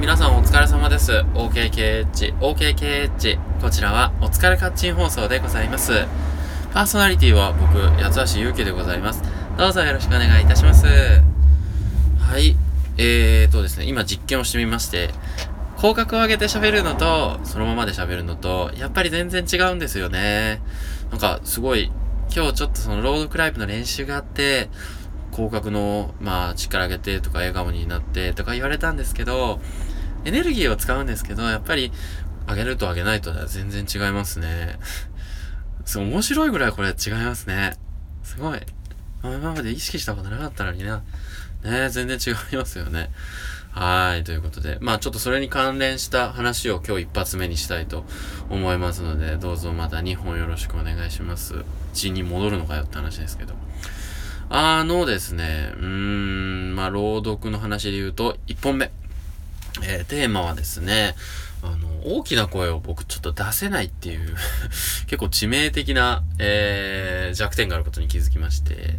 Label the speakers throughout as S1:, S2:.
S1: 皆さんお疲れ様です。OKKH、OKKH。こちらはお疲れカッチン放送でございます。パーソナリティは僕、八橋ゆうきでございます。どうぞよろしくお願いいたします。はい、えーとですね、今実験をしてみまして、口角を上げて喋るのと、そのままで喋るのと、やっぱり全然違うんですよね。なんか、すごい、今日ちょっとそのロードクライブの練習があって、口角の、まあ、力上げてとか笑顔になってとか言われたんですけど、エネルギーを使うんですけど、やっぱり、上げると上げないとでは全然違いますね。そう、面白いぐらいこれ違いますね。すごい。今まで意識したことなかったのにな。ね全然違いますよね。はい。ということで、まあちょっとそれに関連した話を今日一発目にしたいと思いますので、どうぞまた2本よろしくお願いします。地に戻るのかよって話ですけど。あのですね、うーん、まあ朗読の話で言うと、1本目。えーテーマはですね、あの、大きな声を僕ちょっと出せないっていう 結構致命的な、えー弱点があることに気づきまして、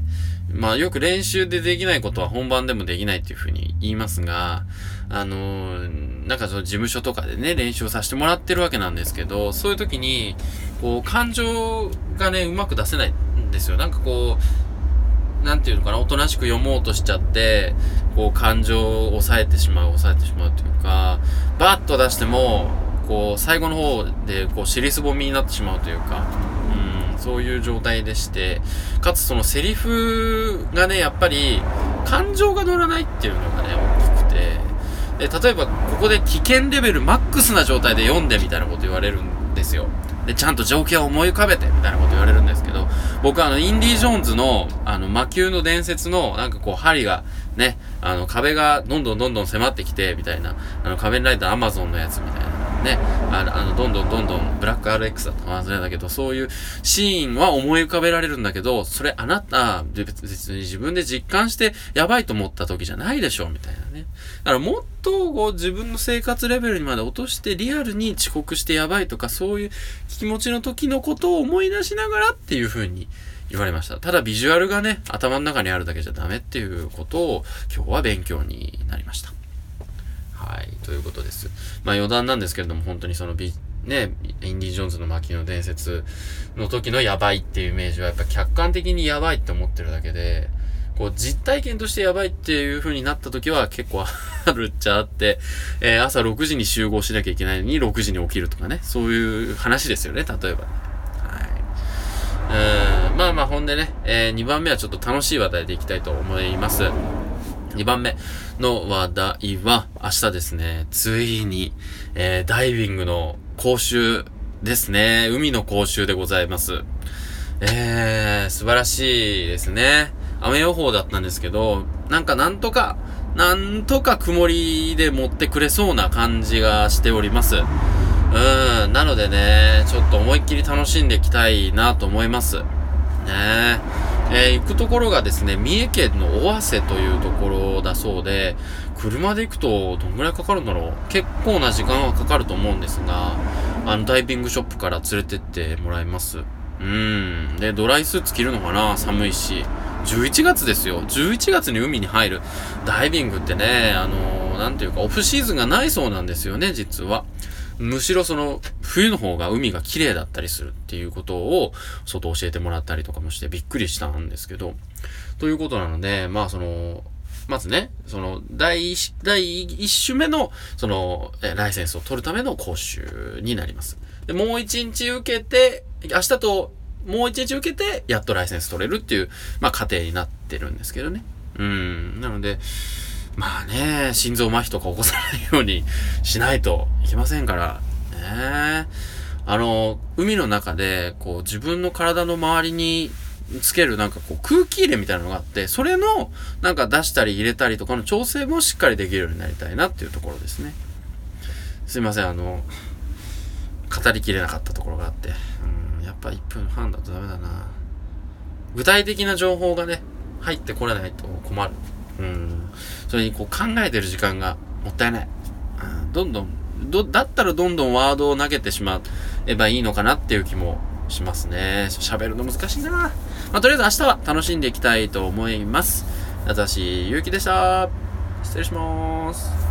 S1: まあよく練習でできないことは本番でもできないっていうふうに言いますが、あのーなんかその事務所とかでね、練習をさせてもらってるわけなんですけど、そういう時に、こう、感情がね、うまく出せないんですよ。なんかこう、なんていうのかな、おとなしく読もうとしちゃって、こう、感情を抑えてしまう、抑えてしまうというか、バッと出しても、こう、最後の方で、こう、尻すぼみになってしまうというか、うん、そういう状態でして、かつそのセリフがね、やっぱり、感情が乗らないっていうのがね、大きくて、で、例えば、ここで危険レベルマックスな状態で読んでみたいなこと言われるんですよ。で、ちゃんと状況を思い浮かべて、みたいなこと僕あの、インディ・ジョーンズの、あの、魔球の伝説の、なんかこう、針が、ね、あの、壁がどんどんどんどん迫ってきて、みたいな、あの、仮面ライダーアマゾンのやつみたいな、ね、あの、あのどんどんどんどん、ブラック RX だったか忘れたけど、そういうシーンは思い浮かべられるんだけど、それあなた、別別に自分で実感して、やばいと思った時じゃないでしょ、みたいなね。だからもっとこう自分の生活レベルにまで落としてリアルに遅刻してやばいとかそういう気持ちの時のことを思い出しながらっていう風に言われました。ただビジュアルがね、頭の中にあるだけじゃダメっていうことを今日は勉強になりました。ということです。まあ余談なんですけれども本当にそのビね、インディ・ジョーンズの巻の伝説の時のやばいっていうイメージはやっぱ客観的にやばいって思ってるだけで、こう実体験としてやばいっていう風になった時は結構あるっちゃあって、えー朝6時に集合しなきゃいけないのに6時に起きるとかね、そういう話ですよね、例えば。はい。うん、まあまあほんでね、え2番目はちょっと楽しい話題でいきたいと思います。2番目の話題は、明日ですね、ついに、えーダイビングの講習ですね。海の講習でございます。えー、素晴らしいですね。雨予報だったんですけど、なんかなんとか、なんとか曇りで持ってくれそうな感じがしております。うん、なのでね、ちょっと思いっきり楽しんでいきたいなと思います。ねえー行くところがですね、三重県の尾鷲というところだそうで、車で行くとどんぐらいかかるんだろう結構な時間はかかると思うんですが、あの、ダイビングショップから連れてってもらいます。うん。で、ドライスーツ着るのかな？寒いし。11月ですよ。11月に海に入る。ダイビングってね、あのなんていうか、オフシーズンがないそうなんですよね、実は。むしろその、冬の方が海が綺麗だったりするっていうことを、外教えてもらったりとかもしてびっくりしたんですけど。ということなので、まあその、まずね、その、第一、第一種目の、その、えライセンスを取るための講習になります。で、もう一日受けて、明日と、もう一日受けて、やっとライセンス取れるっていう、まあ、過程になってるんですけどね。うん。なので、まあね、心臓麻痺とか起こさないようにしないといけませんから、ねあの、海の中で、こう、自分の体の周りにつけるなんかこう空気入れみたいなのがあって、それのなんか出したり入れたりとかの調整もしっかりできるようになりたいなっていうところですね。すいません、あの、語りきれなかったところがあって、やっぱ1分半だとダメだな。具体的な情報がね、入ってこれないと困る。うん。それにこう考えてる時間がもったいない。うん、どんどん、ど、だったらどんどんワードを投げてしまえばいいのかなっていう気もしますね。喋るの難しいな。まあ、とりあえず明日は楽しんでいきたいと思います。私、ゆうきでした。失礼します。